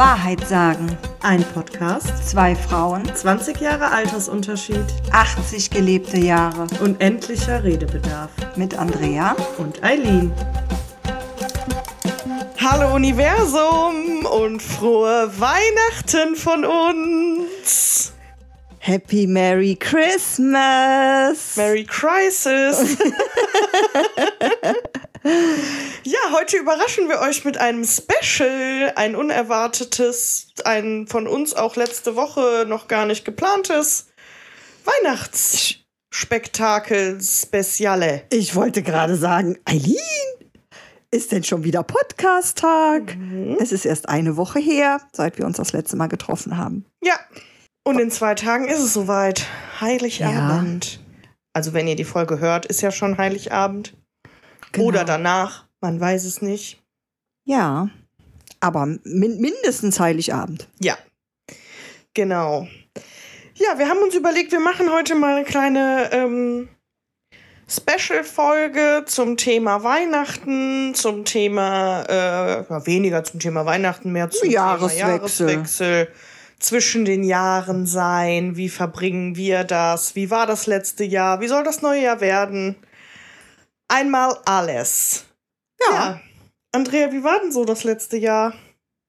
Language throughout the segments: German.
Wahrheit sagen. Ein Podcast, Zwei Frauen, 20 Jahre Altersunterschied 80 gelebte Jahre. unendlicher Redebedarf. Mit Andrea. Und Eileen. Hallo Universum und frohe Weihnachten von uns. Happy Merry Christmas. Merry Crisis. ja, heute überraschen wir euch mit einem Special, ein unerwartetes, ein von uns auch letzte Woche noch gar nicht geplantes Weihnachtsspektakel Speziale. Ich wollte gerade sagen, Eileen, ist denn schon wieder Podcast-Tag? Es ist erst eine Woche her, seit wir uns das letzte Mal getroffen haben. Ja, und in zwei Tagen ist es soweit. Heiligabend. Also wenn ihr die Folge hört, ist ja schon Heiligabend. Genau. Oder danach, man weiß es nicht. Ja, aber min mindestens Heiligabend. Ja, genau. Ja, wir haben uns überlegt, wir machen heute mal eine kleine ähm, Special-Folge zum Thema Weihnachten, zum Thema, äh, weniger zum Thema Weihnachten, mehr zum Jahreswechsel. Thema Jahreswechsel, zwischen den Jahren sein, wie verbringen wir das, wie war das letzte Jahr, wie soll das neue Jahr werden? Einmal alles. Ja. Andrea, wie war denn so das letzte Jahr?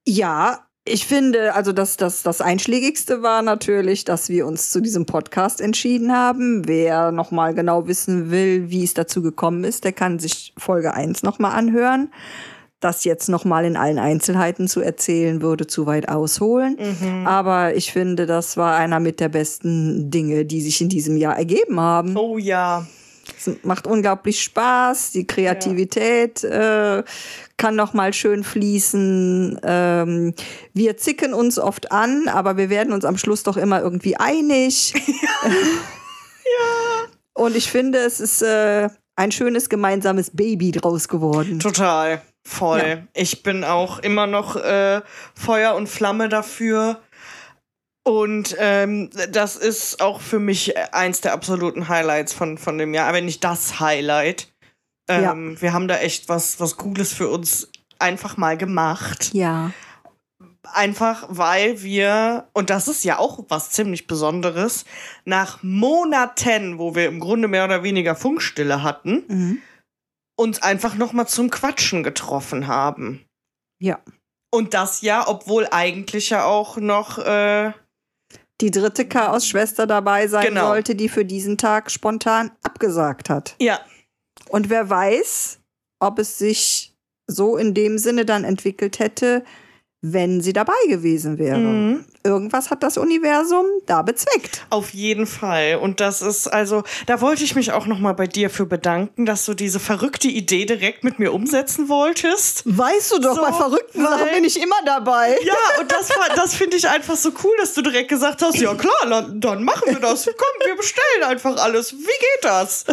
Ja, ich finde, also das, das, das Einschlägigste war natürlich, dass wir uns zu diesem Podcast entschieden haben. Wer nochmal genau wissen will, wie es dazu gekommen ist, der kann sich Folge 1 nochmal anhören. Das jetzt nochmal in allen Einzelheiten zu erzählen, würde zu weit ausholen. Aber ich finde, das war einer mit der besten Dinge, die sich in diesem Jahr ergeben haben. Oh ja. Es macht unglaublich Spaß. Die Kreativität äh, kann noch mal schön fließen. Ähm, wir zicken uns oft an, aber wir werden uns am Schluss doch immer irgendwie einig. ja. Und ich finde, es ist äh, ein schönes gemeinsames Baby draus geworden. Total. Voll. Ja. Ich bin auch immer noch äh, Feuer und Flamme dafür. Und ähm, das ist auch für mich eins der absoluten Highlights von, von dem Jahr, wenn nicht das Highlight. Ähm, Wir haben da echt was, was Cooles für uns einfach mal gemacht. Ja. Einfach weil wir, und das ist ja auch was ziemlich Besonderes, nach Monaten, wo wir im Grunde mehr oder weniger Funkstille hatten, Mhm. uns einfach noch mal zum Quatschen getroffen haben. Ja. Und das ja, obwohl eigentlich ja auch noch, äh, Die dritte Chaos-Schwester dabei sein Genau. sollte, die für diesen Tag spontan abgesagt hat. ja, Und wer weiß, ob es sich so in dem Sinne dann entwickelt hätte, wenn sie dabei gewesen wäre. Mhm. Irgendwas hat das Universum da bezweckt. auf jeden Fall. Und das ist also, da wollte ich mich auch noch mal bei dir für bedanken, dass du diese verrückte Idee direkt mit mir umsetzen wolltest. Weißt du doch, So, bei verrückten Sachen bin ich immer dabei. Ja, und das, war- das finde ich einfach so cool, dass du direkt gesagt hast, ja klar, dann, dann machen wir das. Komm, wir bestellen einfach alles. Wie geht das?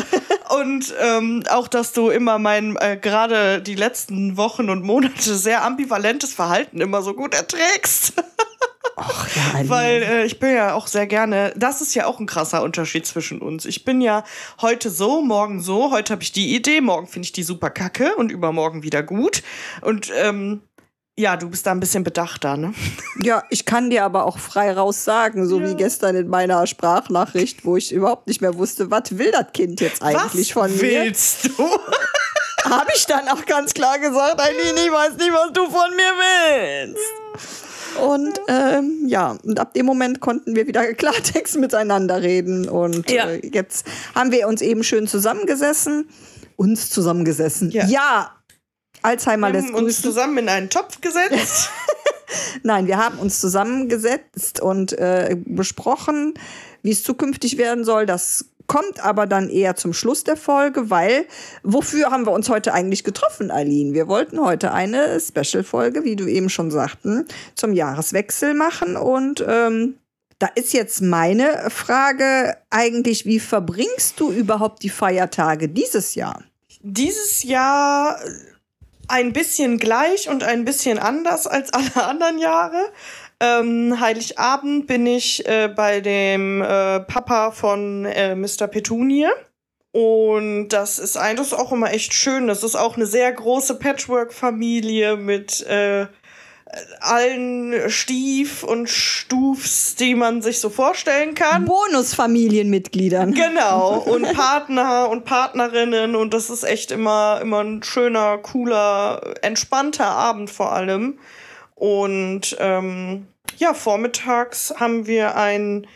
Und ähm, auch, dass du immer mein, äh, gerade die letzten Wochen und Monate sehr ambivalentes Verhalten immer so gut erträgst. Ach ja, Weil äh, ich bin ja auch sehr gerne, das ist ja auch ein krasser Unterschied zwischen uns. Ich bin ja heute so, morgen so, heute habe ich die Idee, morgen finde ich die super kacke und übermorgen wieder gut. Und ähm, ja, du bist da ein bisschen bedachter, ne? ja, ich kann dir aber auch frei raus sagen, so Ja. wie gestern in meiner Sprachnachricht, wo ich überhaupt nicht mehr wusste, was will das Kind jetzt eigentlich Was von mir. willst du? Habe ich dann auch ganz klar gesagt, Eileen, ich weiß nicht, was du von mir willst. Und ähm, ja, und ab dem Moment konnten wir wieder Klartext miteinander reden. Und Ja. äh, jetzt haben wir uns eben schön zusammengesessen. Uns zusammengesessen. Ja. Ja. Alzheimer Wir lässt haben uns grüßen. zusammen in einen Topf gesetzt. Nein, wir haben uns zusammengesetzt und äh, besprochen, wie es zukünftig werden soll. Das kommt aber dann eher zum Schluss der Folge, weil wofür haben wir uns heute eigentlich getroffen, Aline? Wir wollten heute eine Special-Folge, wie du eben schon sagten, zum Jahreswechsel machen und ähm, da ist jetzt meine Frage eigentlich, wie verbringst du überhaupt die Feiertage dieses Jahr? Dieses Jahr ein bisschen gleich und ein bisschen anders als alle anderen Jahre. Ähm, Heiligabend bin ich äh, bei dem äh, Papa von äh, Mr. Petunie. Und das ist ein, das ist auch immer echt schön. Das ist auch eine sehr große Patchwork-Familie mit äh, allen Stief und Stufs, die man sich so vorstellen kann. Bonusfamilienmitgliedern. Genau, und Partner und Partnerinnen und das ist echt immer, immer ein schöner, cooler, entspannter Abend vor allem. Und ähm, ja, vormittags haben wir ein,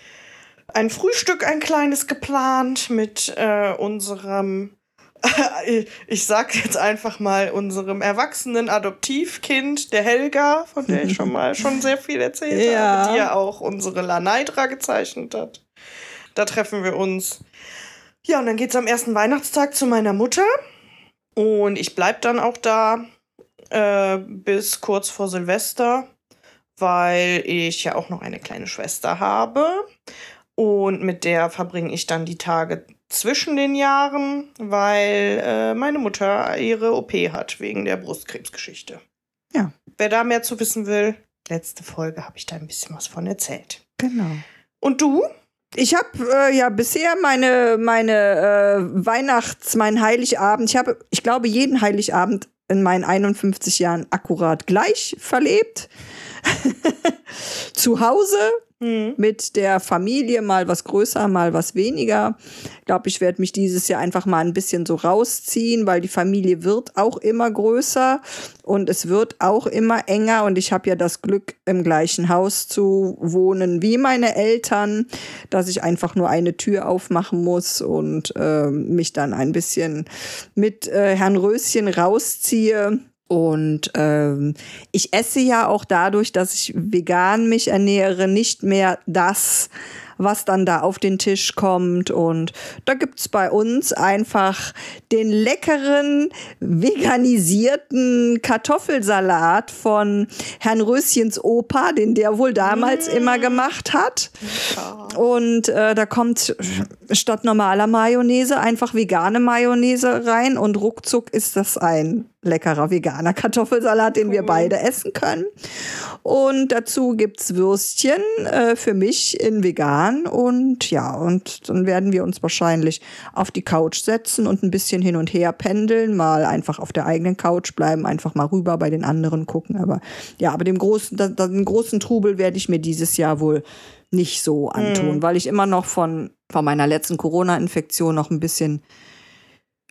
ein Frühstück, ein kleines geplant mit äh, unserem ich sag jetzt einfach mal unserem erwachsenen Adoptivkind, der Helga, von der ich schon mal schon sehr viel erzählt ja. habe, die ja auch unsere Laneidra gezeichnet hat. Da treffen wir uns. Ja, und dann geht's am ersten Weihnachtstag zu meiner Mutter. Und ich bleib dann auch da äh, bis kurz vor Silvester, weil ich ja auch noch eine kleine Schwester habe. Und mit der verbringe ich dann die Tage zwischen den Jahren, weil äh, meine Mutter ihre OP hat wegen der Brustkrebsgeschichte. Ja. Wer da mehr zu wissen will, letzte Folge habe ich da ein bisschen was von erzählt. Genau. Und du? Ich habe äh, ja bisher meine meine äh, Weihnachts, meinen Heiligabend. Ich habe, ich glaube, jeden Heiligabend in meinen 51 Jahren akkurat gleich verlebt. Zu Hause Mhm. Mit der Familie mal was größer, mal was weniger. Ich glaube, ich werde mich dieses Jahr einfach mal ein bisschen so rausziehen, weil die Familie wird auch immer größer und es wird auch immer enger. Und ich habe ja das Glück, im gleichen Haus zu wohnen wie meine Eltern, dass ich einfach nur eine Tür aufmachen muss und äh, mich dann ein bisschen mit äh, Herrn Röschen rausziehe und ähm, ich esse ja auch dadurch, dass ich vegan mich ernähre, nicht mehr das, was dann da auf den Tisch kommt. Und da gibt's bei uns einfach den leckeren, veganisierten Kartoffelsalat von Herrn Röschens Opa, den der wohl damals mmh. immer gemacht hat. Ja. Und äh, da kommt statt normaler Mayonnaise einfach vegane Mayonnaise rein und ruckzuck ist das ein leckerer veganer Kartoffelsalat, den cool. wir beide essen können. Und dazu gibt's Würstchen äh, für mich in vegan. Und ja, und dann werden wir uns wahrscheinlich auf die Couch setzen und ein bisschen hin und her pendeln, mal einfach auf der eigenen Couch bleiben, einfach mal rüber bei den anderen gucken. Aber ja, aber dem großen, den großen Trubel werde ich mir dieses Jahr wohl nicht so antun, mhm. weil ich immer noch von, von meiner letzten Corona-Infektion noch ein bisschen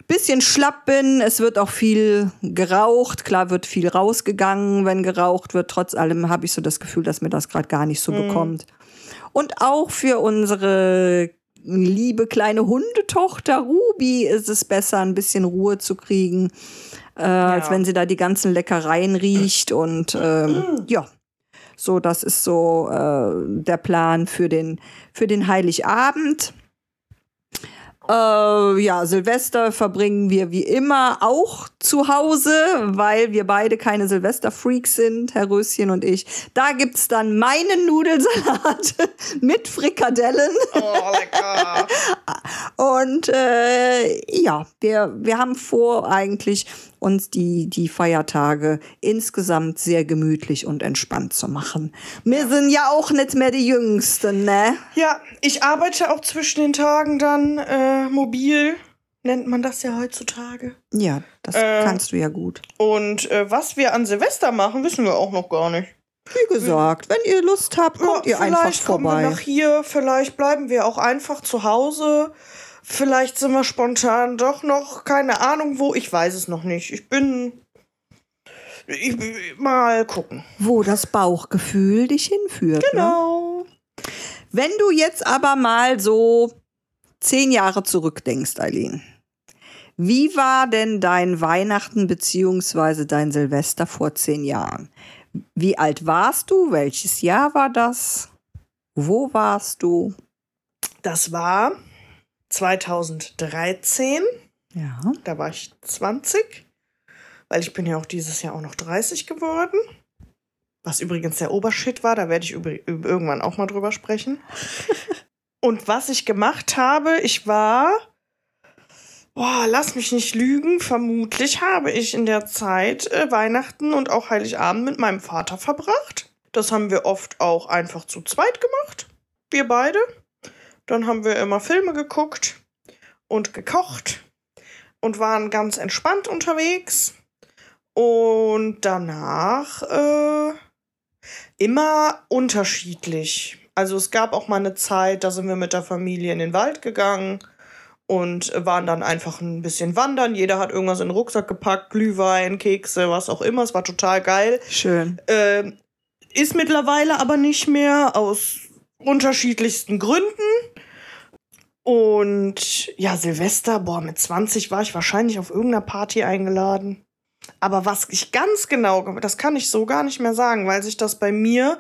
bisschen schlapp bin. Es wird auch viel geraucht. Klar wird viel rausgegangen, wenn geraucht wird. Trotz allem habe ich so das Gefühl, dass mir das gerade gar nicht so mhm. bekommt. Und auch für unsere liebe kleine Hundetochter Ruby ist es besser, ein bisschen Ruhe zu kriegen, äh, ja. als wenn sie da die ganzen Leckereien riecht. Und ähm, ja, so das ist so äh, der Plan für den, für den Heiligabend. Äh, ja, Silvester verbringen wir wie immer auch zu Hause, weil wir beide keine Silvester-Freaks sind, Herr Röschen und ich. Da gibt's dann meinen Nudelsalat mit Frikadellen. Oh, lecker. und äh, ja, wir, wir haben vor, eigentlich uns die, die Feiertage insgesamt sehr gemütlich und entspannt zu machen. Wir sind ja auch nicht mehr die Jüngsten, ne? Ja, ich arbeite auch zwischen den Tagen dann äh, mobil. Nennt man das ja heutzutage. Ja, das äh, kannst du ja gut. Und äh, was wir an Silvester machen, wissen wir auch noch gar nicht. Wie gesagt, wenn ihr Lust habt, kommt ja, ihr einfach vorbei. Vielleicht kommen wir nach hier, vielleicht bleiben wir auch einfach zu Hause. Vielleicht sind wir spontan doch noch, keine Ahnung wo, ich weiß es noch nicht. Ich bin. Ich, mal gucken. Wo das Bauchgefühl dich hinführt. Ne? Genau. Ne? Wenn du jetzt aber mal so zehn Jahre zurückdenkst, Eileen. Wie war denn dein Weihnachten bzw. dein Silvester vor zehn Jahren? Wie alt warst du? Welches Jahr war das? Wo warst du? Das war 2013. Ja. Da war ich 20, weil ich bin ja auch dieses Jahr auch noch 30 geworden. Was übrigens der Obershit war, da werde ich irgendwann auch mal drüber sprechen. Und was ich gemacht habe, ich war, boah, lass mich nicht lügen, vermutlich habe ich in der Zeit äh, Weihnachten und auch Heiligabend mit meinem Vater verbracht. Das haben wir oft auch einfach zu zweit gemacht. Wir beide. Dann haben wir immer Filme geguckt und gekocht und waren ganz entspannt unterwegs. Und danach äh, Immer unterschiedlich. Also es gab auch mal eine Zeit, da sind wir mit der Familie in den Wald gegangen und waren dann einfach ein bisschen wandern. Jeder hat irgendwas in den Rucksack gepackt, Glühwein, Kekse, was auch immer. Es war total geil. Schön. Ähm, ist mittlerweile aber nicht mehr aus unterschiedlichsten Gründen. Und ja, Silvester, boah, mit 20 war ich wahrscheinlich auf irgendeiner Party eingeladen. Aber was ich ganz genau, das kann ich so gar nicht mehr sagen, weil sich das bei mir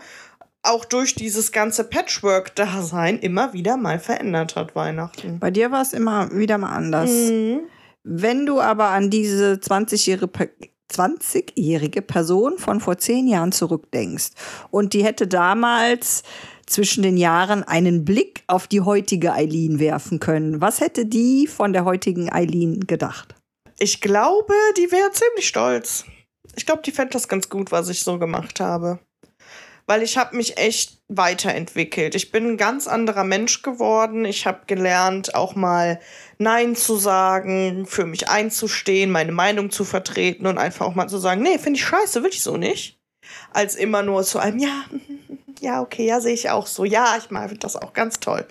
auch durch dieses ganze Patchwork-Dasein immer wieder mal verändert hat, Weihnachten. Bei dir war es immer wieder mal anders. Mhm. Wenn du aber an diese 20-jährige Pe- 20-jährige Person von vor zehn Jahren zurückdenkst und die hätte damals zwischen den Jahren einen Blick auf die heutige Eileen werfen können, was hätte die von der heutigen Eileen gedacht? Ich glaube, die wäre ziemlich stolz. Ich glaube, die fände das ganz gut, was ich so gemacht habe. Weil ich habe mich echt weiterentwickelt. Ich bin ein ganz anderer Mensch geworden. Ich habe gelernt, auch mal Nein zu sagen, für mich einzustehen, meine Meinung zu vertreten und einfach auch mal zu sagen, nee, finde ich scheiße, will ich so nicht. Als immer nur zu einem, ja, ja, okay, ja, sehe ich auch so. Ja, ich mag das auch ganz toll.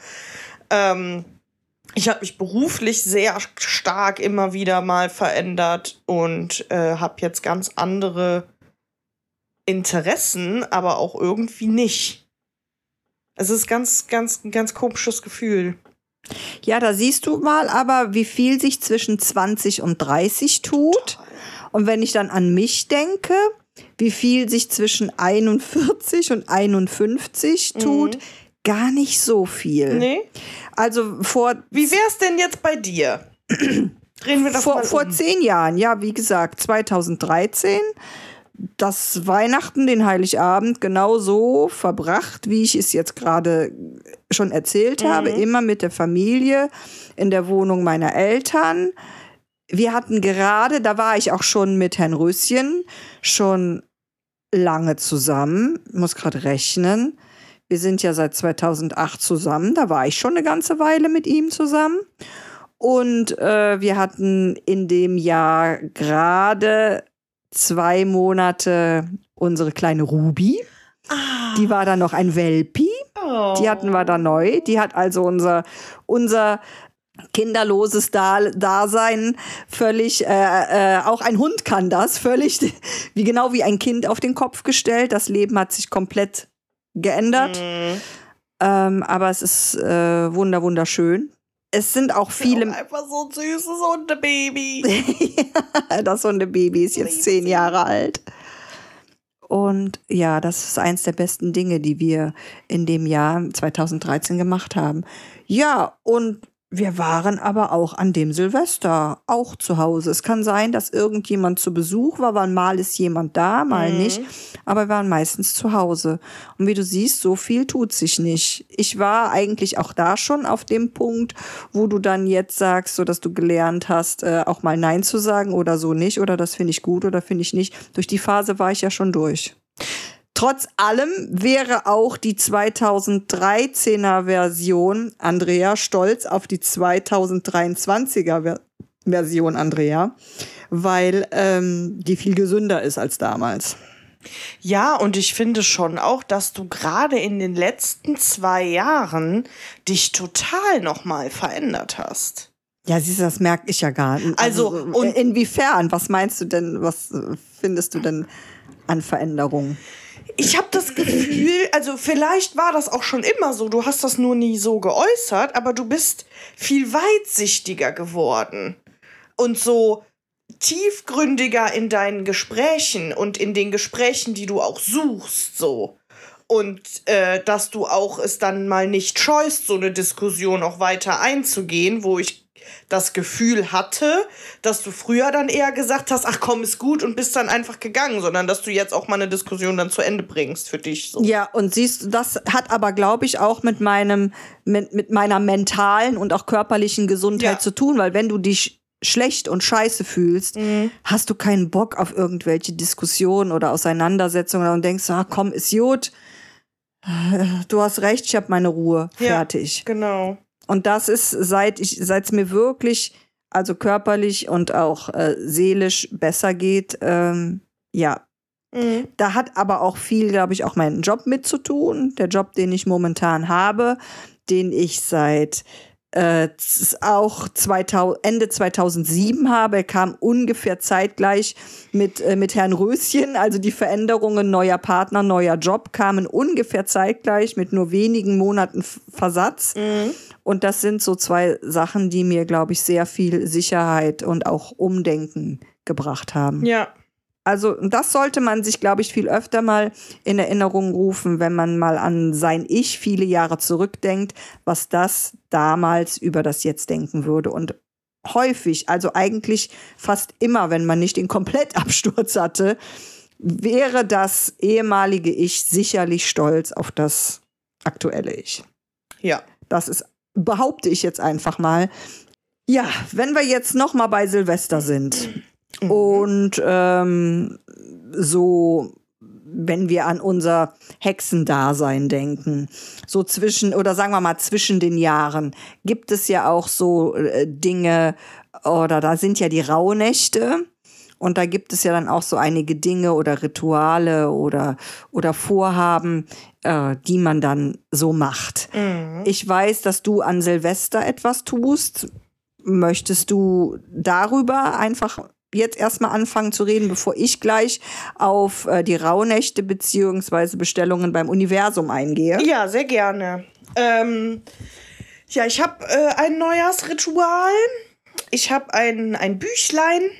Ähm, ich habe mich beruflich sehr stark immer wieder mal verändert und äh, habe jetzt ganz andere Interessen, aber auch irgendwie nicht. Es ist ganz, ganz, ein ganz komisches Gefühl. Ja, da siehst du mal aber, wie viel sich zwischen 20 und 30 tut. Und wenn ich dann an mich denke, wie viel sich zwischen 41 und 51 tut, Mhm. gar nicht so viel. Nee? Also vor, Wie wär's denn jetzt bei dir? Drehen wir das vor, mal vor um. zehn Jahren, ja, wie gesagt, 2013, das Weihnachten, den Heiligabend genau so verbracht, wie ich es jetzt gerade schon erzählt habe, immer mit der Familie in der Wohnung meiner Eltern. Wir hatten gerade, da war ich auch schon mit Herrn Röschen schon lange zusammen, muss gerade rechnen. Wir sind ja seit 2008 zusammen, da war ich schon eine ganze Weile mit ihm zusammen. Und äh, wir hatten in dem Jahr gerade zwei Monate unsere kleine Ruby. Ah, Die war dann noch ein Welpi. oh. Die hatten wir da neu. Die hat also unser, unser kinderloses da Dasein völlig, äh, äh, auch ein Hund kann das, völlig, wie genau wie ein Kind auf den Kopf gestellt. Das Leben hat sich komplett geändert. Mhm. Ähm, aber es ist äh, wunder, wunderschön. Es sind auch viele. Auch einfach so ein süßes Hundebaby. das Hundebaby ist jetzt zehn Jahre alt. Und ja, das ist eins der besten Dinge, die wir in dem Jahr 2013 gemacht haben. Ja, und wir waren aber auch an dem Silvester auch zu Hause. Es kann sein, dass irgendjemand zu Besuch war, weil mal ist jemand da, mal Mhm. nicht. Aber wir waren meistens zu Hause. Und wie du siehst, so viel tut sich nicht. Ich war eigentlich auch da schon auf dem Punkt, wo du dann jetzt sagst, so dass du gelernt hast, äh, auch mal Nein zu sagen oder so nicht, oder das finde ich gut oder finde ich nicht. Durch die Phase war ich ja schon durch. Trotz allem wäre auch die 2013er Version Andrea stolz auf die 2023er Ver Version Andrea, weil ähm, die viel gesünder ist als damals. Ja, und ich finde schon auch, dass du gerade in den letzten zwei Jahren dich total nochmal verändert hast. Ja, siehst du, das merke ich ja gar nicht. Also, so, und- inwiefern? Was meinst du denn, was äh, findest du denn an Veränderungen? Ich habe das Gefühl, also vielleicht war das auch schon immer so, du hast das nur nie so geäußert, aber du bist viel weitsichtiger geworden und so tiefgründiger in deinen Gesprächen und in den Gesprächen, die du auch suchst, so. Und äh, dass du auch es dann mal nicht scheust, so eine Diskussion auch weiter einzugehen, wo ich das Gefühl hatte, dass du früher dann eher gesagt hast, ach komm, ist gut und bist dann einfach gegangen, sondern dass du jetzt auch mal eine Diskussion dann zu Ende bringst für dich. So. Ja, und siehst du, das hat aber, glaube ich, auch mit meinem, mit, mit meiner mentalen und auch körperlichen Gesundheit Ja. zu tun, weil wenn du dich schlecht und scheiße fühlst, hast du keinen Bock auf irgendwelche Diskussionen oder Auseinandersetzungen und denkst, ah, komm, ist gut. Du hast recht, ich habe meine Ruhe. Ja. Fertig. Genau. Und das ist, seit ich, seit es mir wirklich, also körperlich und auch äh, seelisch besser geht, ähm, ja, Mhm. Da hat aber auch viel, glaube ich, auch meinen Job mit zu tun. Der Job, den ich momentan habe, den ich seit äh, auch 2000, Ende 2007 habe. Er kam ungefähr zeitgleich mit, äh, mit Herrn Röschen. Also die Veränderungen neuer Partner, neuer Job kamen ungefähr zeitgleich mit nur wenigen Monaten Versatz. Und das sind so zwei Sachen, die mir, glaube ich, sehr viel Sicherheit und auch Umdenken gebracht haben. Ja. Also das sollte man sich, glaube ich, viel öfter mal in Erinnerung rufen, wenn man mal an sein Ich viele Jahre zurückdenkt, was das damals über das Jetzt denken würde. Und häufig, also eigentlich fast immer, wenn man nicht den Komplettabsturz hatte, wäre das ehemalige Ich sicherlich stolz auf das aktuelle Ich. Ja. Das ist, behaupte ich jetzt einfach mal. Ja, wenn wir jetzt noch mal bei Silvester sind und ähm, so, wenn wir an unser Hexendasein denken, so zwischen oder sagen wir mal zwischen den Jahren, gibt es ja auch so äh, Dinge oder da sind ja die Rauhnächte. Und da gibt es ja dann auch so einige Dinge oder Rituale oder, oder Vorhaben, äh, die man dann so macht. Ich weiß, dass du an Silvester etwas tust. Möchtest du darüber einfach jetzt erstmal anfangen zu reden, bevor ich gleich auf äh, die Rauhnächte beziehungsweise Bestellungen beim Universum eingehe? Ja, sehr gerne. Ähm, ja, ich habe äh, ein Neujahrsritual. Ich habe ein, ein Büchlein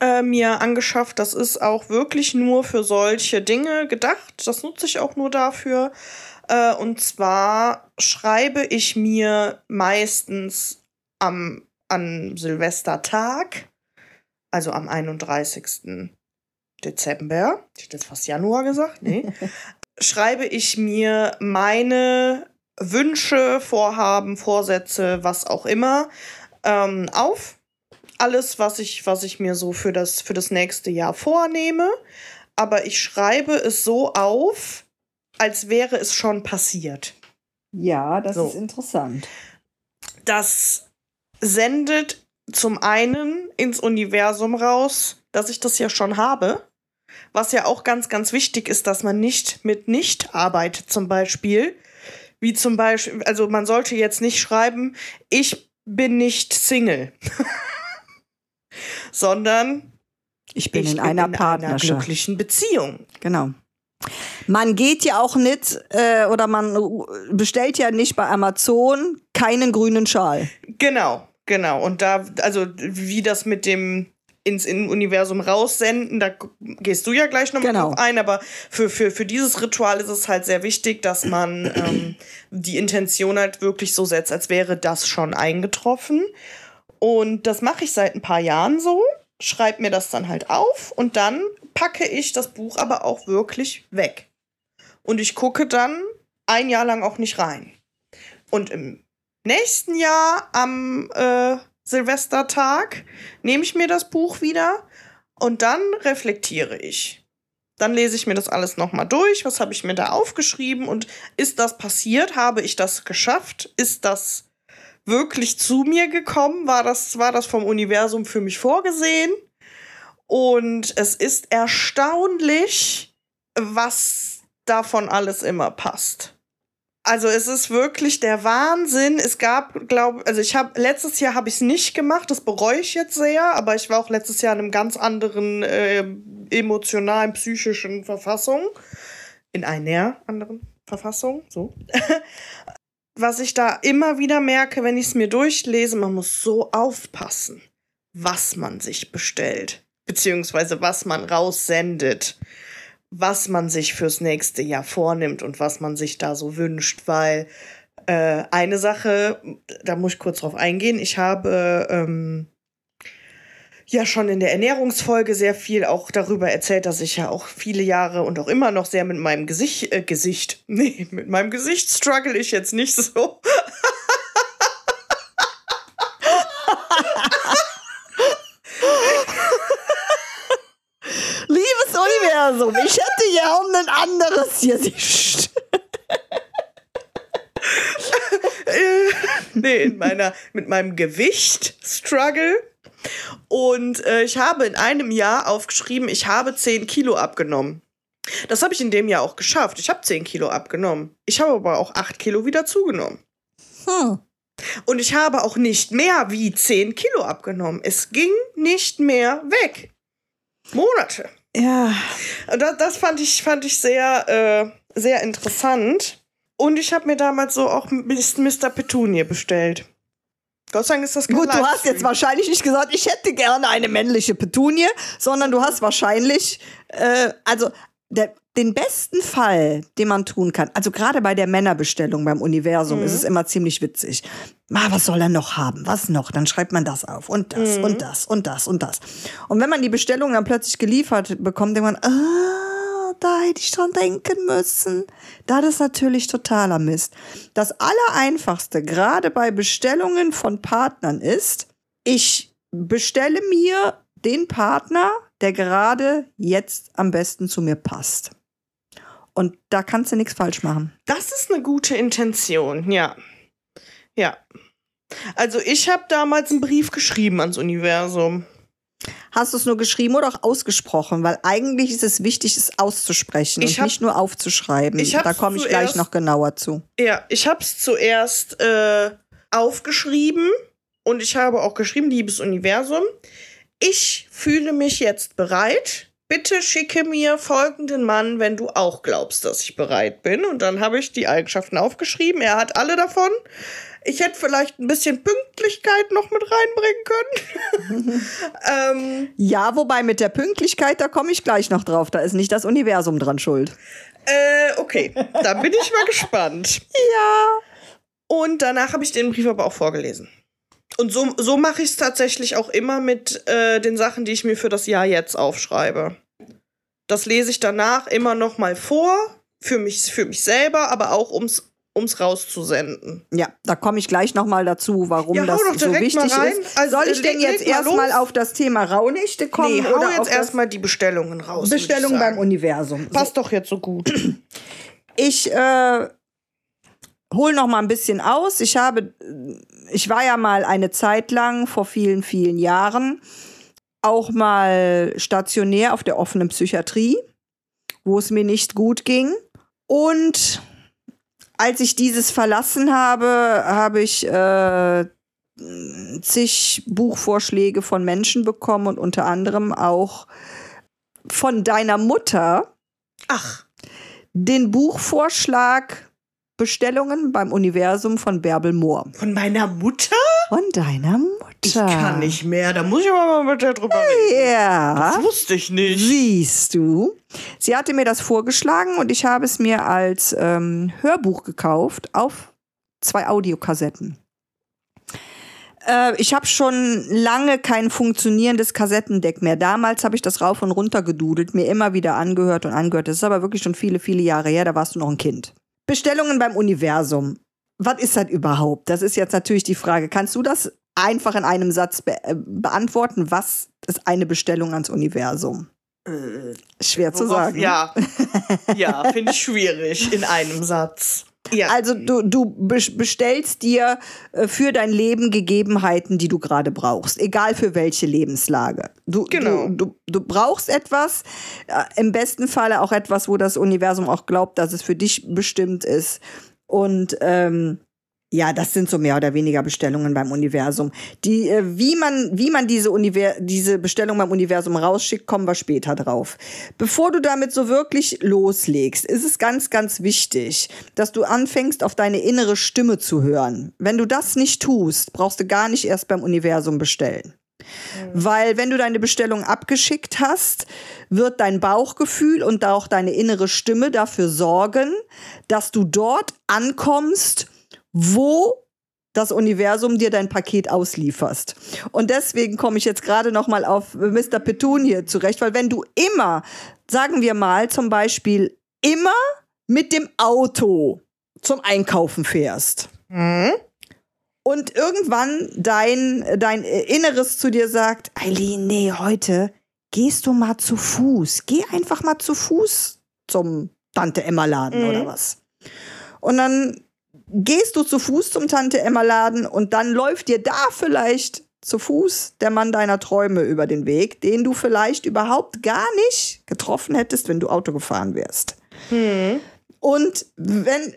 äh, mir angeschafft. Das ist auch wirklich nur für solche Dinge gedacht. Das nutze ich auch nur dafür. Äh, und zwar schreibe ich mir meistens am, an Silvestertag, also am 31. Dezember, ich hätte jetzt fast Januar gesagt, nee, schreibe ich mir meine Wünsche, Vorhaben, Vorsätze, was auch immer, ähm, auf. Alles, was ich, was ich mir so für das, für das nächste Jahr vornehme. Aber ich schreibe es so auf, als wäre es schon passiert. Ja, das So. ist interessant. Das sendet zum einen ins Universum raus, dass ich das ja schon habe. Was ja auch ganz, ganz wichtig ist, dass man nicht mit nicht arbeitet, zum Beispiel. Wie zum Beispiel, also man sollte jetzt nicht schreiben, ich bin nicht Single. Sondern Ich bin ich in einer in einer glücklichen Beziehung. Genau. Man geht ja auch nicht äh, oder man bestellt ja nicht bei Amazon keinen grünen Schal. Genau, genau. Und da, also wie das mit dem ins in Universum raussenden, da gehst du ja gleich nochmal Genau. drauf ein, aber für, für, für dieses Ritual ist es halt sehr wichtig, dass man ähm, die Intention halt wirklich so setzt, als wäre das schon eingetroffen. Und das mache ich seit ein paar Jahren so, schreibe mir das dann halt auf und dann packe ich das Buch aber auch wirklich weg. Und ich gucke dann ein Jahr lang auch nicht rein. Und im nächsten Jahr am äh, Silvestertag nehme ich mir das Buch wieder und dann reflektiere ich. Dann lese ich mir das alles nochmal durch. Was habe ich mir da aufgeschrieben und ist das passiert? Habe ich das geschafft? Ist das wirklich zu mir gekommen? War das, war das vom Universum für mich vorgesehen? Und es ist erstaunlich, was davon alles immer passt. Also es ist wirklich der Wahnsinn. Es gab, glaube also ich habe letztes Jahr habe ich es nicht gemacht. Das bereue ich jetzt sehr. Aber ich war auch letztes Jahr in einem ganz anderen äh, emotionalen, psychischen Verfassung, in einer anderen Verfassung. So. Was ich da immer wieder merke, wenn ich es mir durchlese, man muss so aufpassen, was man sich bestellt, beziehungsweise was man raussendet was man sich fürs nächste Jahr vornimmt und was man sich da so wünscht, weil äh, eine Sache, da muss ich kurz drauf eingehen, ich habe ähm, ja schon in der Ernährungsfolge sehr viel auch darüber erzählt, dass ich ja auch viele Jahre und auch immer noch sehr mit meinem Gesicht, äh, Gesicht, nee, mit meinem Gesicht struggle ich jetzt nicht so. Liebes Universum, ich hätte ja um ein anderes Gesicht. Äh, nee, in meiner, mit meinem Gewicht struggle. Und äh, ich habe in einem Jahr aufgeschrieben, ich habe 10 Kilo abgenommen. Das habe ich in dem Jahr auch geschafft. Ich habe 10 Kilo abgenommen. Ich habe aber auch 8 Kilo wieder zugenommen. Hm. Und ich habe auch nicht mehr wie 10 Kilo abgenommen. Es ging nicht mehr weg. Monate. Ja. Das, das fand ich, fand ich sehr, äh, sehr interessant. Und ich habe mir damals so auch Mr. Petunie bestellt. Gott sei Dank ist das Gut, du hast jetzt wahrscheinlich nicht gesagt, ich hätte gerne eine männliche Petunie, sondern du hast wahrscheinlich, äh, also der, den besten Fall, den man tun kann, also gerade bei der Männerbestellung beim Universum Mhm. ist es immer ziemlich witzig. Ah, was soll er noch haben? Was noch? Dann schreibt man das auf und das Mhm. und das und das und das. Und wenn man die Bestellung dann plötzlich geliefert bekommt, denkt man, ah, da hätte ich dran denken müssen. Das ist natürlich totaler Mist. Das Allereinfachste, gerade bei Bestellungen von Partnern, ist, ich bestelle mir den Partner, der gerade jetzt am besten zu mir passt. Und da kannst du nichts falsch machen. Das ist eine gute Intention, ja. Ja. Also ich habe damals einen Brief geschrieben ans Universum. Hast du es nur geschrieben oder auch ausgesprochen? Weil eigentlich ist es wichtig, es auszusprechen Ich und hab- nicht nur aufzuschreiben. Da komme ich gleich noch genauer zu. Ja, ich habe es zuerst äh, aufgeschrieben und ich habe auch geschrieben, liebes Universum, ich fühle mich jetzt bereit. Bitte schicke mir folgenden Mann, wenn du auch glaubst, dass ich bereit bin. Und dann habe ich die Eigenschaften aufgeschrieben. Er hat alle davon. Ich hätte vielleicht ein bisschen Pünktlichkeit noch mit reinbringen können. ähm, Ja, wobei mit der Pünktlichkeit, da komme ich gleich noch drauf. Da ist nicht das Universum dran schuld. äh, okay, dann bin ich mal gespannt. Ja. Und danach habe ich den Brief aber auch vorgelesen. Und so, so mache ich es tatsächlich auch immer mit äh, den Sachen, die ich mir für das Jahr jetzt aufschreibe. Das lese ich danach immer noch mal vor, für mich, für mich selber, aber auch ums, ums rauszusenden. Ja, da komme ich gleich noch mal dazu, warum Ja, das doch so direkt wichtig mal rein. ist. Also, Soll ich leg- denn jetzt erstmal auf das Thema Rauhnächte kommen? nee, hau oder jetzt erstmal die Bestellungen raus. würd ich Bestellung beim. Universum? So. Passt doch jetzt so gut. Ich äh, hol noch mal ein bisschen aus. Ich habe, ich war ja mal eine Zeit lang vor vielen, vielen Jahren auch mal stationär auf der offenen Psychiatrie, wo es mir nicht gut ging. Und als ich dieses verlassen habe, habe ich äh, zig Buchvorschläge von Menschen bekommen und unter anderem auch von deiner Mutter Ach, den Buchvorschlag Bestellungen beim Universum von Bärbel Mohr. von meiner Mutter? Von deiner Mutter. Ich kann nicht mehr. Da muss ich aber mal mit der drüber reden. Ja. Das wusste ich nicht. Siehst du. Sie hatte mir das vorgeschlagen und ich habe es mir als ähm, Hörbuch gekauft auf zwei Audiokassetten. Äh, ich habe schon lange kein funktionierendes Kassettendeck mehr. Damals habe ich das rauf und runter gedudelt, mir immer wieder angehört und angehört. Das ist aber wirklich schon viele, viele Jahre her, da warst du noch ein Kind. Bestellungen beim Universum. Was ist das überhaupt? Das ist jetzt natürlich die Frage. Kannst du das einfach in einem Satz be äh, beantworten? Was ist eine Bestellung ans Universum? Schwer zu sagen. Ja, ja finde ich schwierig in einem Satz. Ja, Also du, du be- bestellst dir äh, für dein Leben Gegebenheiten, die du gerade brauchst, egal für welche Lebenslage. Du, Genau. du, du, du brauchst etwas, äh, im besten Falle auch etwas, wo das Universum auch glaubt, dass es für dich bestimmt ist. Und ähm, ja, das sind so mehr oder weniger Bestellungen beim Universum. Die, äh, wie man, wie man diese, Univer diese Bestellung beim Universum rausschickt, kommen wir später drauf. Bevor du damit so wirklich loslegst, ist es ganz, ganz wichtig, dass du anfängst, auf deine innere Stimme zu hören. Wenn du das nicht tust, brauchst du gar nicht erst beim Universum bestellen. Weil wenn du deine Bestellung abgeschickt hast, wird dein Bauchgefühl und auch deine innere Stimme dafür sorgen, dass du dort ankommst, wo das Universum dir dein Paket auslieferst. Und deswegen komme ich jetzt gerade noch mal auf Mr. Petunie zurecht, weil wenn du immer, sagen wir mal zum Beispiel, immer mit dem Auto zum Einkaufen fährst, hm? und irgendwann dein, dein Inneres zu dir sagt, Eileen, nee, heute gehst du mal zu Fuß. Geh einfach mal zu Fuß zum Tante-Emma-Laden Mhm. oder was. Und dann gehst du zu Fuß zum Tante-Emma-Laden und dann läuft dir da vielleicht zu Fuß der Mann deiner Träume über den Weg, den du vielleicht überhaupt gar nicht getroffen hättest, wenn du Auto gefahren wärst. Hm. Und wenn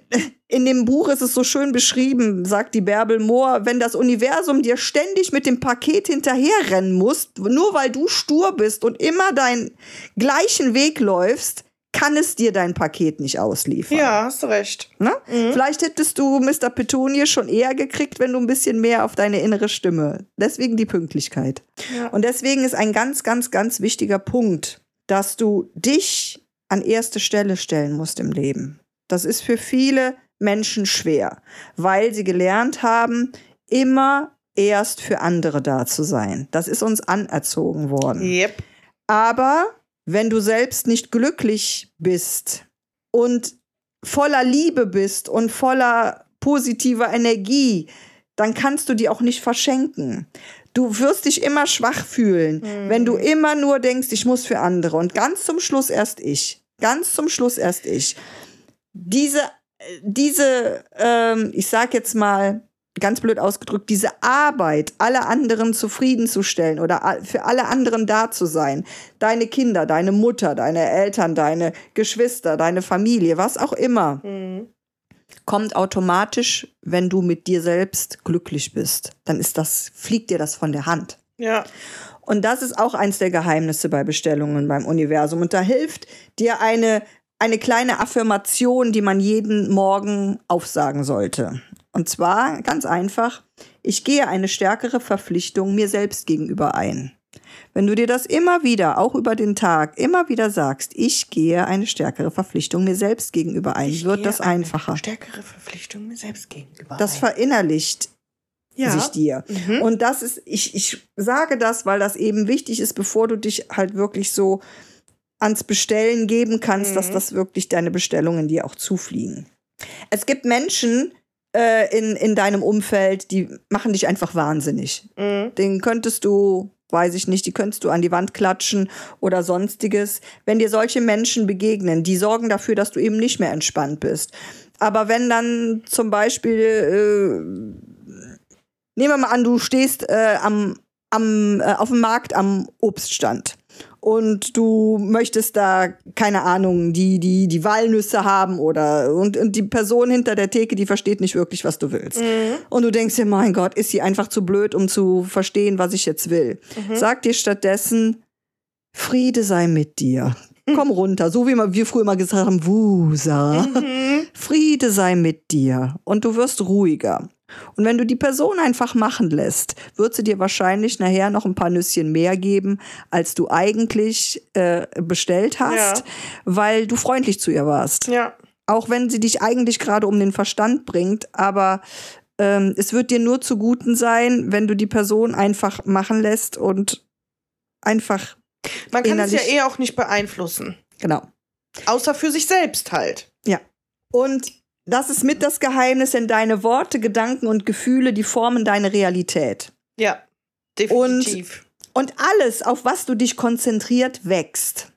in dem Buch ist es so schön beschrieben, sagt die Bärbel Mohr, wenn das Universum dir ständig mit dem Paket hinterherrennen muss, nur weil du stur bist und immer deinen gleichen Weg läufst, kann es dir dein Paket nicht ausliefern. Ja, hast du recht. Ne? Vielleicht hättest du Mr. Petunie schon eher gekriegt, wenn du ein bisschen mehr auf deine innere Stimme. Deswegen die Pünktlichkeit. Ja. Und deswegen ist ein ganz, ganz, ganz wichtiger Punkt, dass du dich an erste Stelle stellen musst im Leben. Das ist für viele Menschen schwer, weil sie gelernt haben, immer erst für andere da zu sein. Das ist uns anerzogen worden. Yep. Aber wenn du selbst nicht glücklich bist und voller Liebe bist und voller positiver Energie, dann kannst du die auch nicht verschenken. Du wirst dich immer schwach fühlen, wenn du immer nur denkst, ich muss für andere. Und ganz zum Schluss erst ich. Ganz zum Schluss erst ich. Diese, diese ähm, ich sag jetzt mal, ganz blöd ausgedrückt, diese Arbeit, alle anderen zufriedenzustellen oder für alle anderen da zu sein, deine Kinder, deine Mutter, deine Eltern, deine Geschwister, deine Familie, was auch immer, Mhm. kommt automatisch, wenn du mit dir selbst glücklich bist. Dann ist das, fliegt dir das von der Hand. Ja. Und das ist auch eins der Geheimnisse bei Bestellungen beim Universum. Und da hilft dir eine, eine kleine Affirmation, die man jeden Morgen aufsagen sollte. Und zwar ganz einfach, ich gehe eine stärkere Verpflichtung mir selbst gegenüber ein. Wenn du dir das immer wieder, auch über den Tag, immer wieder sagst, ich gehe eine stärkere Verpflichtung mir selbst gegenüber ein, Ich wird gehe das eine einfacher. Stärkere Verpflichtung mir selbst gegenüber. Das ein. verinnerlicht ja. sich dir. Mhm. Und das ist, ich, ich sage das, weil das eben wichtig ist, bevor du dich halt wirklich so ans Bestellen geben kannst, dass Mhm. das wirklich deine Bestellungen dir auch zufliegen. Es gibt Menschen äh, in, in deinem Umfeld, die machen dich einfach wahnsinnig. Mhm. Den könntest du, weiß ich nicht, die könntest du an die Wand klatschen oder sonstiges. Wenn dir solche Menschen begegnen, die sorgen dafür, dass du eben nicht mehr entspannt bist. Aber wenn dann zum Beispiel, äh, nehmen wir mal an, du stehst äh, am, am, äh, auf dem Markt am Obststand und du möchtest da, keine Ahnung, die, die, die Walnüsse haben oder und, und die Person hinter der Theke, die versteht nicht wirklich, was du willst. Und du denkst dir, mein Gott, ist sie einfach zu blöd, um zu verstehen, was ich jetzt will. Sag dir stattdessen, Friede sei mit dir. Komm runter, so wie wir früher mal gesagt haben, Wusa. Friede sei mit dir und du wirst ruhiger. Und wenn du die Person einfach machen lässt, wird sie dir wahrscheinlich nachher noch ein paar Nüsschen mehr geben, als du eigentlich äh, bestellt hast, Ja. weil du freundlich zu ihr warst. Ja. Auch wenn sie dich eigentlich gerade um den Verstand bringt, aber ähm, es wird dir nur zuguten sein, wenn du die Person einfach machen lässt und einfach, Man kann es ja eh auch nicht beeinflussen. genau. Außer für sich selbst halt. Und das ist mit das Geheimnis, denn deine Worte, Gedanken und Gefühle, die formen deine Realität. Ja. Definitiv. Und alles, auf was du dich konzentriert, wächst.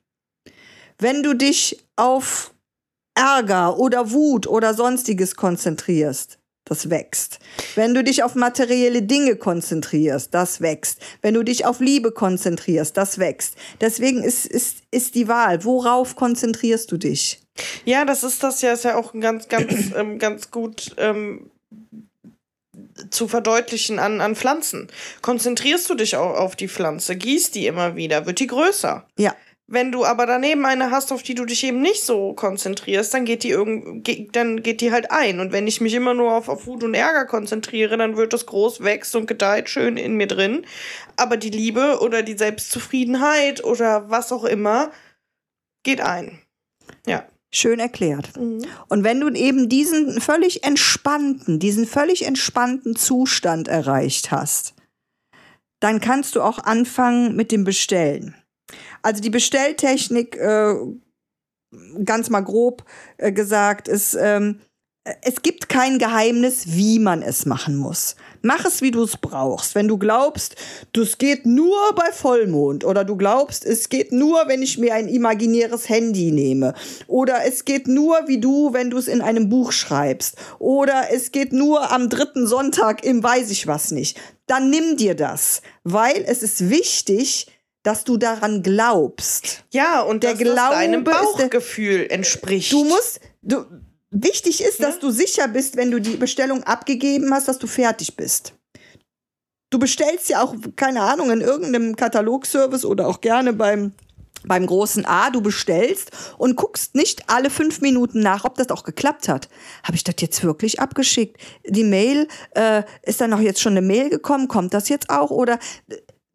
Wenn du dich auf Ärger oder Wut oder sonstiges konzentrierst, das wächst. Wenn du dich auf materielle Dinge konzentrierst, das wächst. Wenn du dich auf Liebe konzentrierst, das wächst. Deswegen ist, ist, ist die Wahl, worauf konzentrierst du dich? Ja, das ist das ja, ist ja auch ganz, ganz, ähm, ganz gut ähm, zu verdeutlichen an, an Pflanzen. Konzentrierst du dich auch auf die Pflanze, gießt die immer wieder, wird die größer. Ja. Wenn du aber daneben eine hast, auf die du dich eben nicht so konzentrierst, dann geht die irgend, geht, dann geht die halt ein. Und wenn ich mich immer nur auf, auf Wut und Ärger konzentriere, dann wird das groß, wächst und gedeiht schön in mir drin. Aber die Liebe oder die Selbstzufriedenheit oder was auch immer geht ein. Ja. Schön erklärt. Und wenn du eben diesen völlig entspannten, diesen völlig entspannten Zustand erreicht hast, dann kannst du auch anfangen mit dem Bestellen. Also die Bestelltechnik, äh, ganz mal grob äh, gesagt, ist, ähm, es gibt kein Geheimnis, wie man es machen muss. Mach es, wie du es brauchst. Wenn du glaubst, das geht nur bei Vollmond oder du glaubst, es geht nur, wenn ich mir ein imaginäres Handy nehme oder es geht nur, wie du, wenn du es in einem Buch schreibst oder es geht nur am dritten Sonntag im weiß ich was nicht, dann nimm dir das, weil es ist wichtig, dass du daran glaubst. Ja, und Der dass das Glaube deinem ist der- Bauchgefühl entspricht. Du musst, du, wichtig ist, Ja. dass du sicher bist, wenn du die Bestellung abgegeben hast, dass du fertig bist. Du bestellst ja auch, keine Ahnung, in irgendeinem Katalogservice oder auch gerne beim, beim großen A, du bestellst und guckst nicht alle fünf Minuten nach, ob das auch geklappt hat. Habe ich das jetzt wirklich abgeschickt? Die Mail, äh, ist dann auch jetzt schon eine Mail gekommen? Kommt das jetzt auch? Oder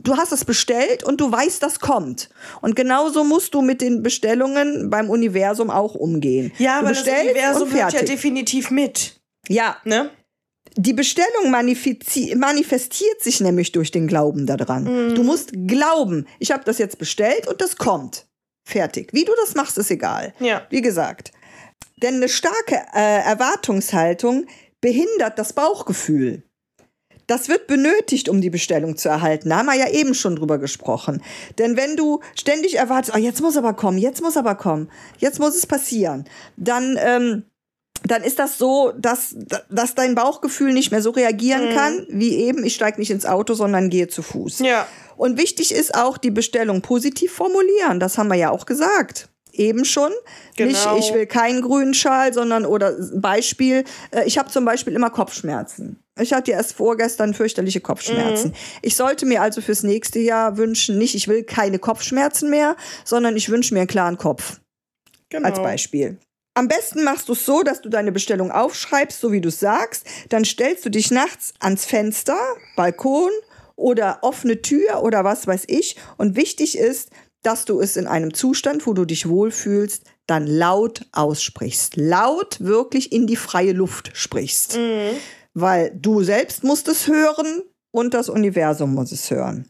du hast es bestellt und du weißt, das kommt. Und genauso musst du mit den Bestellungen beim Universum auch umgehen. ja, aber das Universum wird ja definitiv mit. Ja, Ne? die Bestellung manifestiert sich nämlich durch den Glauben daran. Mhm. Du musst glauben, ich habe das jetzt bestellt und das kommt. Fertig. Wie du das machst, ist egal. Ja. Wie gesagt. Denn eine starke äh, Erwartungshaltung behindert das Bauchgefühl. Das wird benötigt, um die Bestellung zu erhalten. Da haben wir ja eben schon drüber gesprochen. Denn wenn du ständig erwartest, oh, jetzt muss aber kommen, jetzt muss aber kommen, jetzt muss es passieren, dann, ähm, dann ist das so, dass, dass dein Bauchgefühl nicht mehr so reagieren kann, wie eben, ich steige nicht ins Auto, sondern gehe zu Fuß. Ja. Und wichtig ist auch die Bestellung positiv formulieren. Das haben wir ja auch gesagt. Eben schon. Nicht, Genau. ich will keinen grünen Schal, sondern, oder Beispiel, äh, ich habe zum Beispiel immer Kopfschmerzen. Ich hatte erst vorgestern fürchterliche Kopfschmerzen. Ich sollte mir also fürs nächste Jahr wünschen, nicht, ich will keine Kopfschmerzen mehr, sondern ich wünsche mir einen klaren Kopf Genau. als Beispiel. Am besten machst du es so, dass du deine Bestellung aufschreibst, so wie du es sagst. Dann stellst du dich nachts ans Fenster, Balkon oder offene Tür oder was weiß ich. Und wichtig ist, dass du es in einem Zustand, wo du dich wohlfühlst, dann laut aussprichst. Laut wirklich in die freie Luft sprichst. Mhm. Weil du selbst musst es hören und das Universum muss es hören.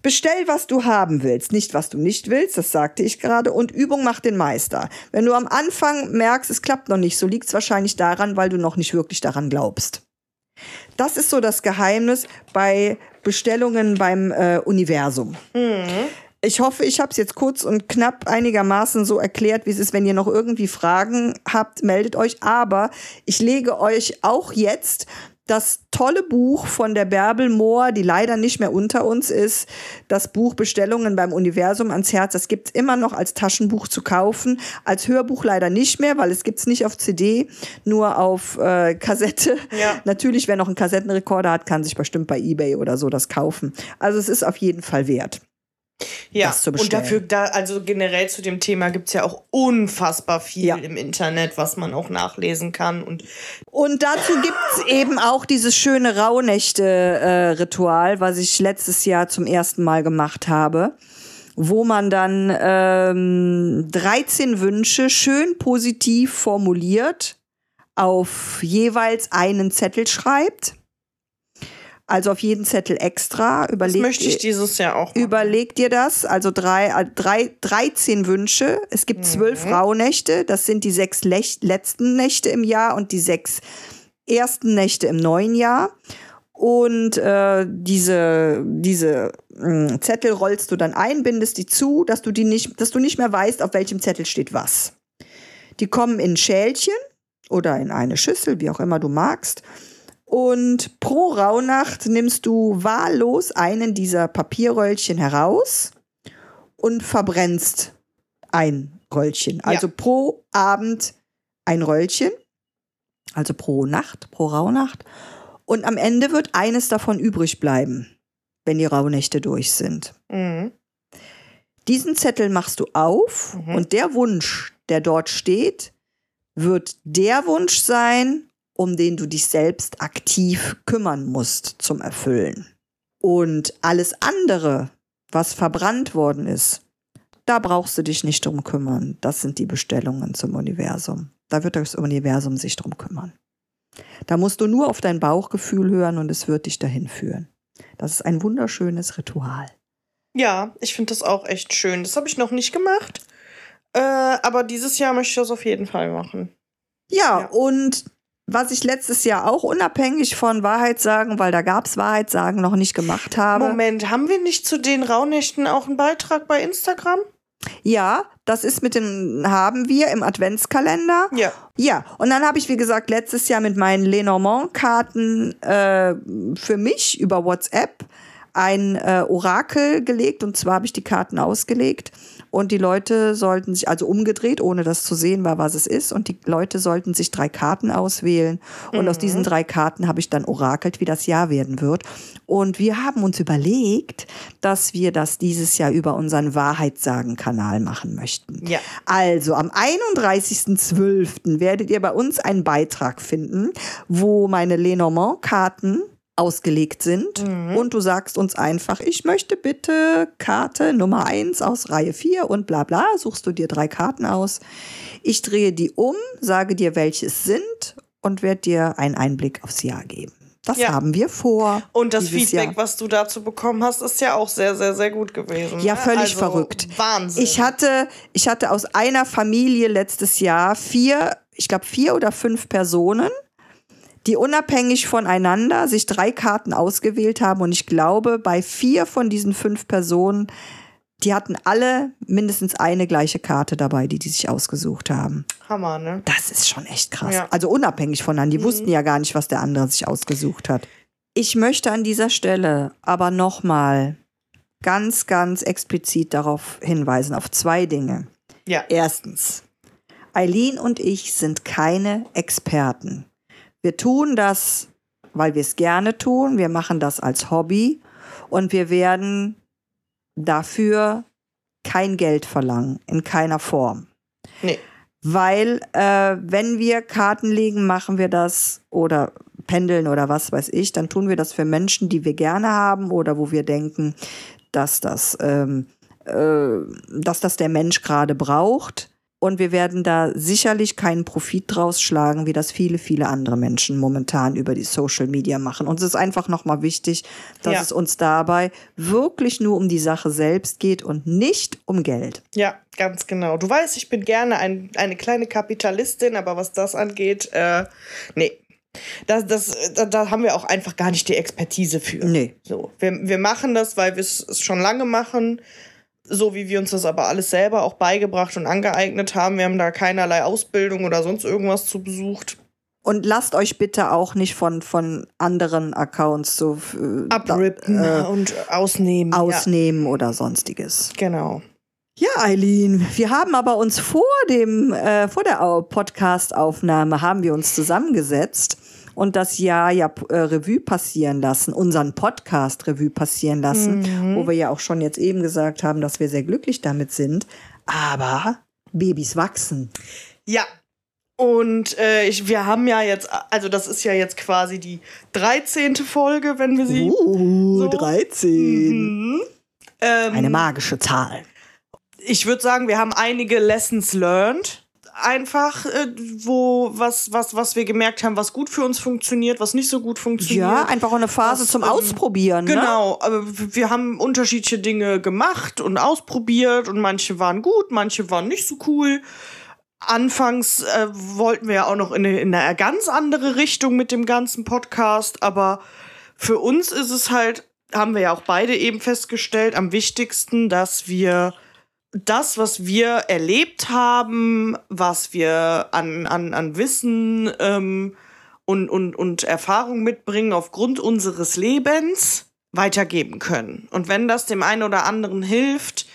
Bestell, was du haben willst, nicht was du nicht willst, das sagte ich gerade, und Übung macht den Meister. Wenn du am Anfang merkst, es klappt noch nicht, so liegt es wahrscheinlich daran, weil du noch nicht wirklich daran glaubst. Das ist so das Geheimnis bei Bestellungen beim äh, Universum. Ich hoffe, ich habe es jetzt kurz und knapp einigermaßen so erklärt, wie es ist. Wenn ihr noch irgendwie Fragen habt, meldet euch. Aber ich lege euch auch jetzt das tolle Buch von der Bärbel Mohr, die leider nicht mehr unter uns ist, das Buch Bestellungen beim Universum ans Herz. Das gibt's immer noch als Taschenbuch zu kaufen, als Hörbuch leider nicht mehr, weil es gibt's nicht auf CD, nur auf äh, Kassette. Ja. Natürlich, wer noch einen Kassettenrekorder hat, kann sich bestimmt bei eBay oder so das kaufen. Also es ist auf jeden Fall wert. Ja, das zu und bestellen. dafür, da, also generell zu dem Thema gibt es ja auch unfassbar viel Ja. im Internet, was man auch nachlesen kann. Und Und dazu gibt's eben auch dieses schöne Rauhnächte-Ritual, was ich letztes Jahr zum ersten Mal gemacht habe, wo man dann ähm, 13 Wünsche schön positiv formuliert auf jeweils einen Zettel schreibt. Also auf jeden Zettel extra. das Überlegt möchte ich dieses Jahr auch machen. Überleg dir das, also drei, äh, drei, 13 Wünsche. Es gibt zwölf Rauhnächte, das sind die sechs letzten Nächte im Jahr und die sechs ersten Nächte im neuen Jahr. Und äh, diese, diese mh, Zettel rollst du dann ein, bindest die zu, dass du die nicht, dass du nicht mehr weißt, auf welchem Zettel steht was. Die kommen in Schälchen oder in eine Schüssel, wie auch immer du magst. Und pro Rauhnacht nimmst du wahllos einen dieser Papierröllchen heraus und verbrennst ein Röllchen. Also pro Abend ein Röllchen, also pro Nacht, pro Rauhnacht. Und am Ende wird eines davon übrig bleiben, wenn die Rauhnächte durch sind. Mhm. Diesen Zettel machst du auf Mhm. und der Wunsch, der dort steht, wird der Wunsch sein, um den du dich selbst aktiv kümmern musst zum Erfüllen. Und alles andere, was verbrannt worden ist, da brauchst du dich nicht drum kümmern. Das sind die Bestellungen zum Universum. Da wird das Universum sich drum kümmern. Da musst du nur auf dein Bauchgefühl hören und es wird dich dahin führen. Das ist ein wunderschönes Ritual. Ja, ich finde das auch echt schön. Das habe ich noch nicht gemacht. Äh, aber dieses Jahr möchte ich das auf jeden Fall machen. Ja, Ja. und was ich letztes Jahr auch unabhängig von Wahrheitssagen, weil da gab es Wahrheitssagen noch nicht gemacht habe. Moment, haben wir nicht zu den Rauhnächten auch einen Beitrag bei Instagram? Ja, das ist mit den, haben wir im Adventskalender. Ja. Ja, und dann habe ich, wie gesagt, letztes Jahr mit meinen Lenormand-Karten äh, für mich über WhatsApp ein äh, Orakel gelegt. Und zwar habe ich die Karten ausgelegt und die Leute sollten sich, also umgedreht, ohne das zu sehen war, was es ist. Und die Leute sollten sich drei Karten auswählen. Und mhm. aus diesen mhm. drei Karten habe ich dann orakelt, wie das Jahr werden wird. Und wir haben uns überlegt, dass wir das dieses Jahr über unseren Wahrheitssagen-Kanal machen möchten. Ja. Also am 31.12. werdet ihr bei uns einen Beitrag finden, wo meine Lenormand-Karten ausgelegt sind. Mhm. Und du sagst uns einfach, ich möchte bitte Karte Nummer 1 aus Reihe 4 und bla bla, suchst du dir drei Karten aus. Ich drehe die um, sage dir, welche es sind und werde dir einen Einblick aufs Jahr geben. Das ja. haben wir vor. Und das Feedback, Jahr. was du dazu bekommen hast, ist ja auch sehr, sehr, sehr gut gewesen. Ja, ne? völlig also verrückt. Wahnsinn. Ich hatte, ich hatte aus einer Familie letztes Jahr vier, ich glaube vier oder fünf Personen, die unabhängig voneinander sich drei Karten ausgewählt haben. Und ich glaube, bei vier von diesen fünf Personen, die hatten alle mindestens eine gleiche Karte dabei, die die sich ausgesucht haben. Hammer, ne? Das ist schon echt krass. Ja. Also unabhängig voneinander. Die mhm. wussten ja gar nicht, was der andere sich ausgesucht hat. Ich möchte an dieser Stelle aber nochmal ganz, ganz explizit darauf hinweisen, auf zwei Dinge. Ja. Erstens, Eileen und ich sind keine Experten. Wir tun das, weil wir es gerne tun. Wir machen das als Hobby und wir werden dafür kein Geld verlangen, in keiner Form. Nee. Weil, äh, wenn wir Karten legen, machen wir das oder pendeln oder was weiß ich, dann tun wir das für Menschen, die wir gerne haben oder wo wir denken, dass das, ähm, äh, dass das der Mensch gerade braucht. Und wir werden da sicherlich keinen Profit draus schlagen, wie das viele, viele andere Menschen momentan über die Social Media machen. Uns ist einfach nochmal wichtig, dass ja. es uns dabei wirklich nur um die Sache selbst geht und nicht um Geld. Ja, ganz genau. Du weißt, ich bin gerne ein, eine kleine Kapitalistin, aber was das angeht, äh, nee, das, das, da, da, haben wir auch einfach gar nicht die Expertise für. Nee. So, wir, wir machen das, weil wir es schon lange machen so wie wir uns das aber alles selber auch beigebracht und angeeignet haben. Wir haben da keinerlei Ausbildung oder sonst irgendwas zu besucht. Und lasst euch bitte auch nicht von, von anderen Accounts so äh, abrippen äh, und ausnehmen. Ausnehmen ja. oder sonstiges. Genau. Ja, Eileen, wir haben aber uns vor dem, äh, vor der Podcast-Aufnahme haben wir uns zusammengesetzt und das Jahr ja äh, Revue passieren lassen, unseren Podcast Revue passieren lassen, mhm. wo wir ja auch schon jetzt eben gesagt haben, dass wir sehr glücklich damit sind. Aber Babys wachsen. Ja, und äh, ich, wir haben ja jetzt, also das ist ja jetzt quasi die 13. Folge, wenn wir sie. Uh, so. 13. Mhm. Ähm, Eine magische Zahl. Ich würde sagen, wir haben einige Lessons learned einfach, äh, wo was, was, was wir gemerkt haben, was gut für uns funktioniert, was nicht so gut funktioniert. Ja, einfach auch eine Phase was, zum ähm, Ausprobieren. Ne? Genau, aber wir haben unterschiedliche Dinge gemacht und ausprobiert und manche waren gut, manche waren nicht so cool. Anfangs äh, wollten wir ja auch noch in eine, in eine ganz andere Richtung mit dem ganzen Podcast, aber für uns ist es halt, haben wir ja auch beide eben festgestellt, am wichtigsten, dass wir das, was wir erlebt haben, was wir an, an, an Wissen ähm, und, und, und Erfahrung mitbringen aufgrund unseres Lebens, weitergeben können. Und wenn das dem einen oder anderen hilft,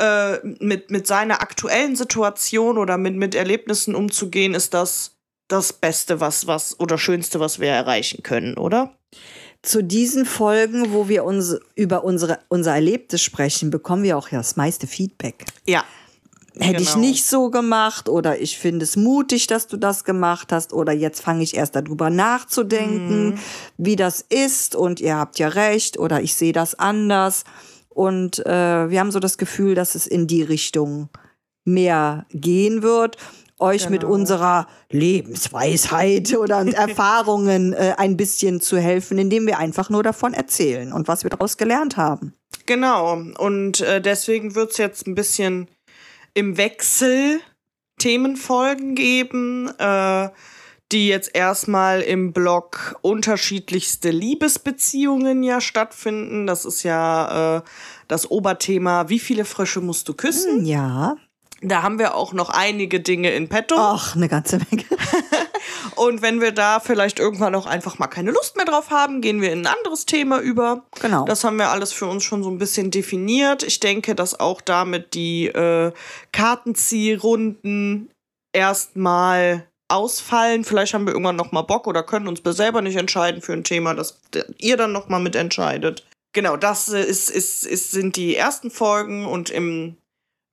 äh, mit, mit seiner aktuellen Situation oder mit, mit Erlebnissen umzugehen, ist das das Beste, was, was oder Schönste, was wir erreichen können, oder? Zu diesen Folgen, wo wir uns über unsere, unser Erlebtes sprechen, bekommen wir auch ja das meiste Feedback. Ja. Hätte genau. ich nicht so gemacht oder ich finde es mutig, dass du das gemacht hast oder jetzt fange ich erst darüber nachzudenken, mhm. wie das ist und ihr habt ja recht oder ich sehe das anders. Und äh, wir haben so das Gefühl, dass es in die Richtung mehr gehen wird euch genau. mit unserer Lebensweisheit oder Erfahrungen äh, ein bisschen zu helfen, indem wir einfach nur davon erzählen und was wir daraus gelernt haben. Genau. Und äh, deswegen wird es jetzt ein bisschen im Wechsel Themenfolgen geben. Äh, die jetzt erstmal im Blog unterschiedlichste Liebesbeziehungen ja stattfinden. Das ist ja äh, das Oberthema, wie viele Frösche musst du küssen? Ja. Da haben wir auch noch einige Dinge in petto. Ach, eine ganze Menge. Und wenn wir da vielleicht irgendwann auch einfach mal keine Lust mehr drauf haben, gehen wir in ein anderes Thema über. Genau. Das haben wir alles für uns schon so ein bisschen definiert. Ich denke, dass auch damit die äh, Kartenziehrunden erstmal ausfallen. Vielleicht haben wir irgendwann noch mal Bock oder können uns selber nicht entscheiden für ein Thema, das ihr dann noch mal mitentscheidet. Genau, das ist, ist, ist, sind die ersten Folgen und im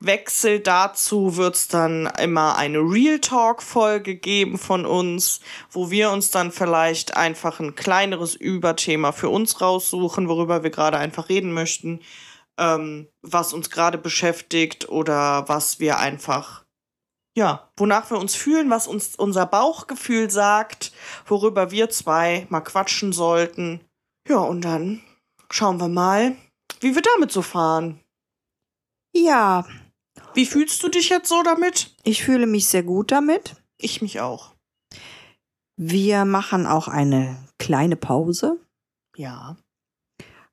Wechsel dazu wird es dann immer eine Real Talk-Folge geben von uns, wo wir uns dann vielleicht einfach ein kleineres Überthema für uns raussuchen, worüber wir gerade einfach reden möchten, ähm, was uns gerade beschäftigt oder was wir einfach, ja, wonach wir uns fühlen, was uns unser Bauchgefühl sagt, worüber wir zwei mal quatschen sollten. Ja, und dann schauen wir mal, wie wir damit so fahren. Ja, Wie fühlst du dich jetzt so damit? ich fühle mich sehr gut damit. Ich mich auch. Wir machen auch eine kleine Pause. Ja.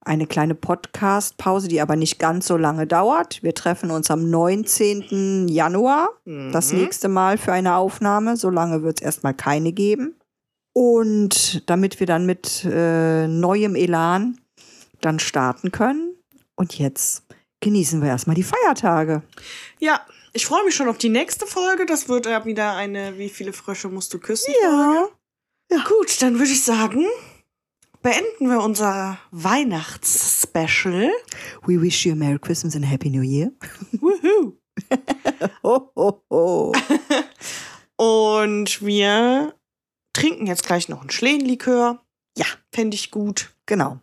Eine kleine Podcast-Pause, die aber nicht ganz so lange dauert. Wir treffen uns am 19. Januar. Das Mhm. nächste Mal für eine Aufnahme. So lange wird es erstmal keine geben. Und damit wir dann mit äh, neuem Elan dann starten können. Und jetzt genießen wir erstmal die Feiertage. Ja, ich freue mich schon auf die nächste Folge. Das wird ja wieder eine Wie viele Frösche musst du küssen? Ja. Folge. Gut, dann würde ich sagen, beenden wir unser Weihnachts-Special. We wish you a Merry Christmas and a Happy New Year. Woohoo! Ho, ho, ho. Und wir trinken jetzt gleich noch einen Schlehenlikör. Ja. Fände ich gut. Genau,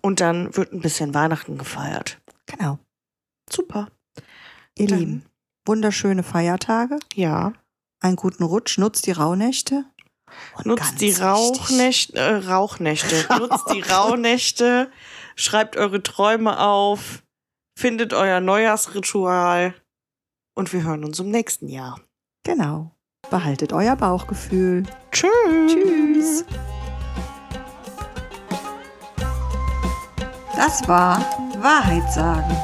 Und dann wird ein bisschen Weihnachten gefeiert. Genau. Super. Ihr Dann- Lieben, wunderschöne Feiertage. Ja. Einen guten Rutsch. Nutzt die Rauhnächte. Nutzt die Rauchnächte, äh, Rauchnächte. Nutzt die Rauhnächte. Schreibt eure Träume auf. Findet euer Neujahrsritual. Und wir hören uns im nächsten Jahr. Genau. Behaltet euer Bauchgefühl. Tschüss. Tschüss. Das war Wahrheit sagen.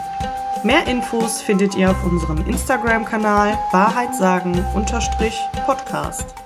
Mehr Infos findet ihr auf unserem Instagram-Kanal Wahrheit sagen Podcast.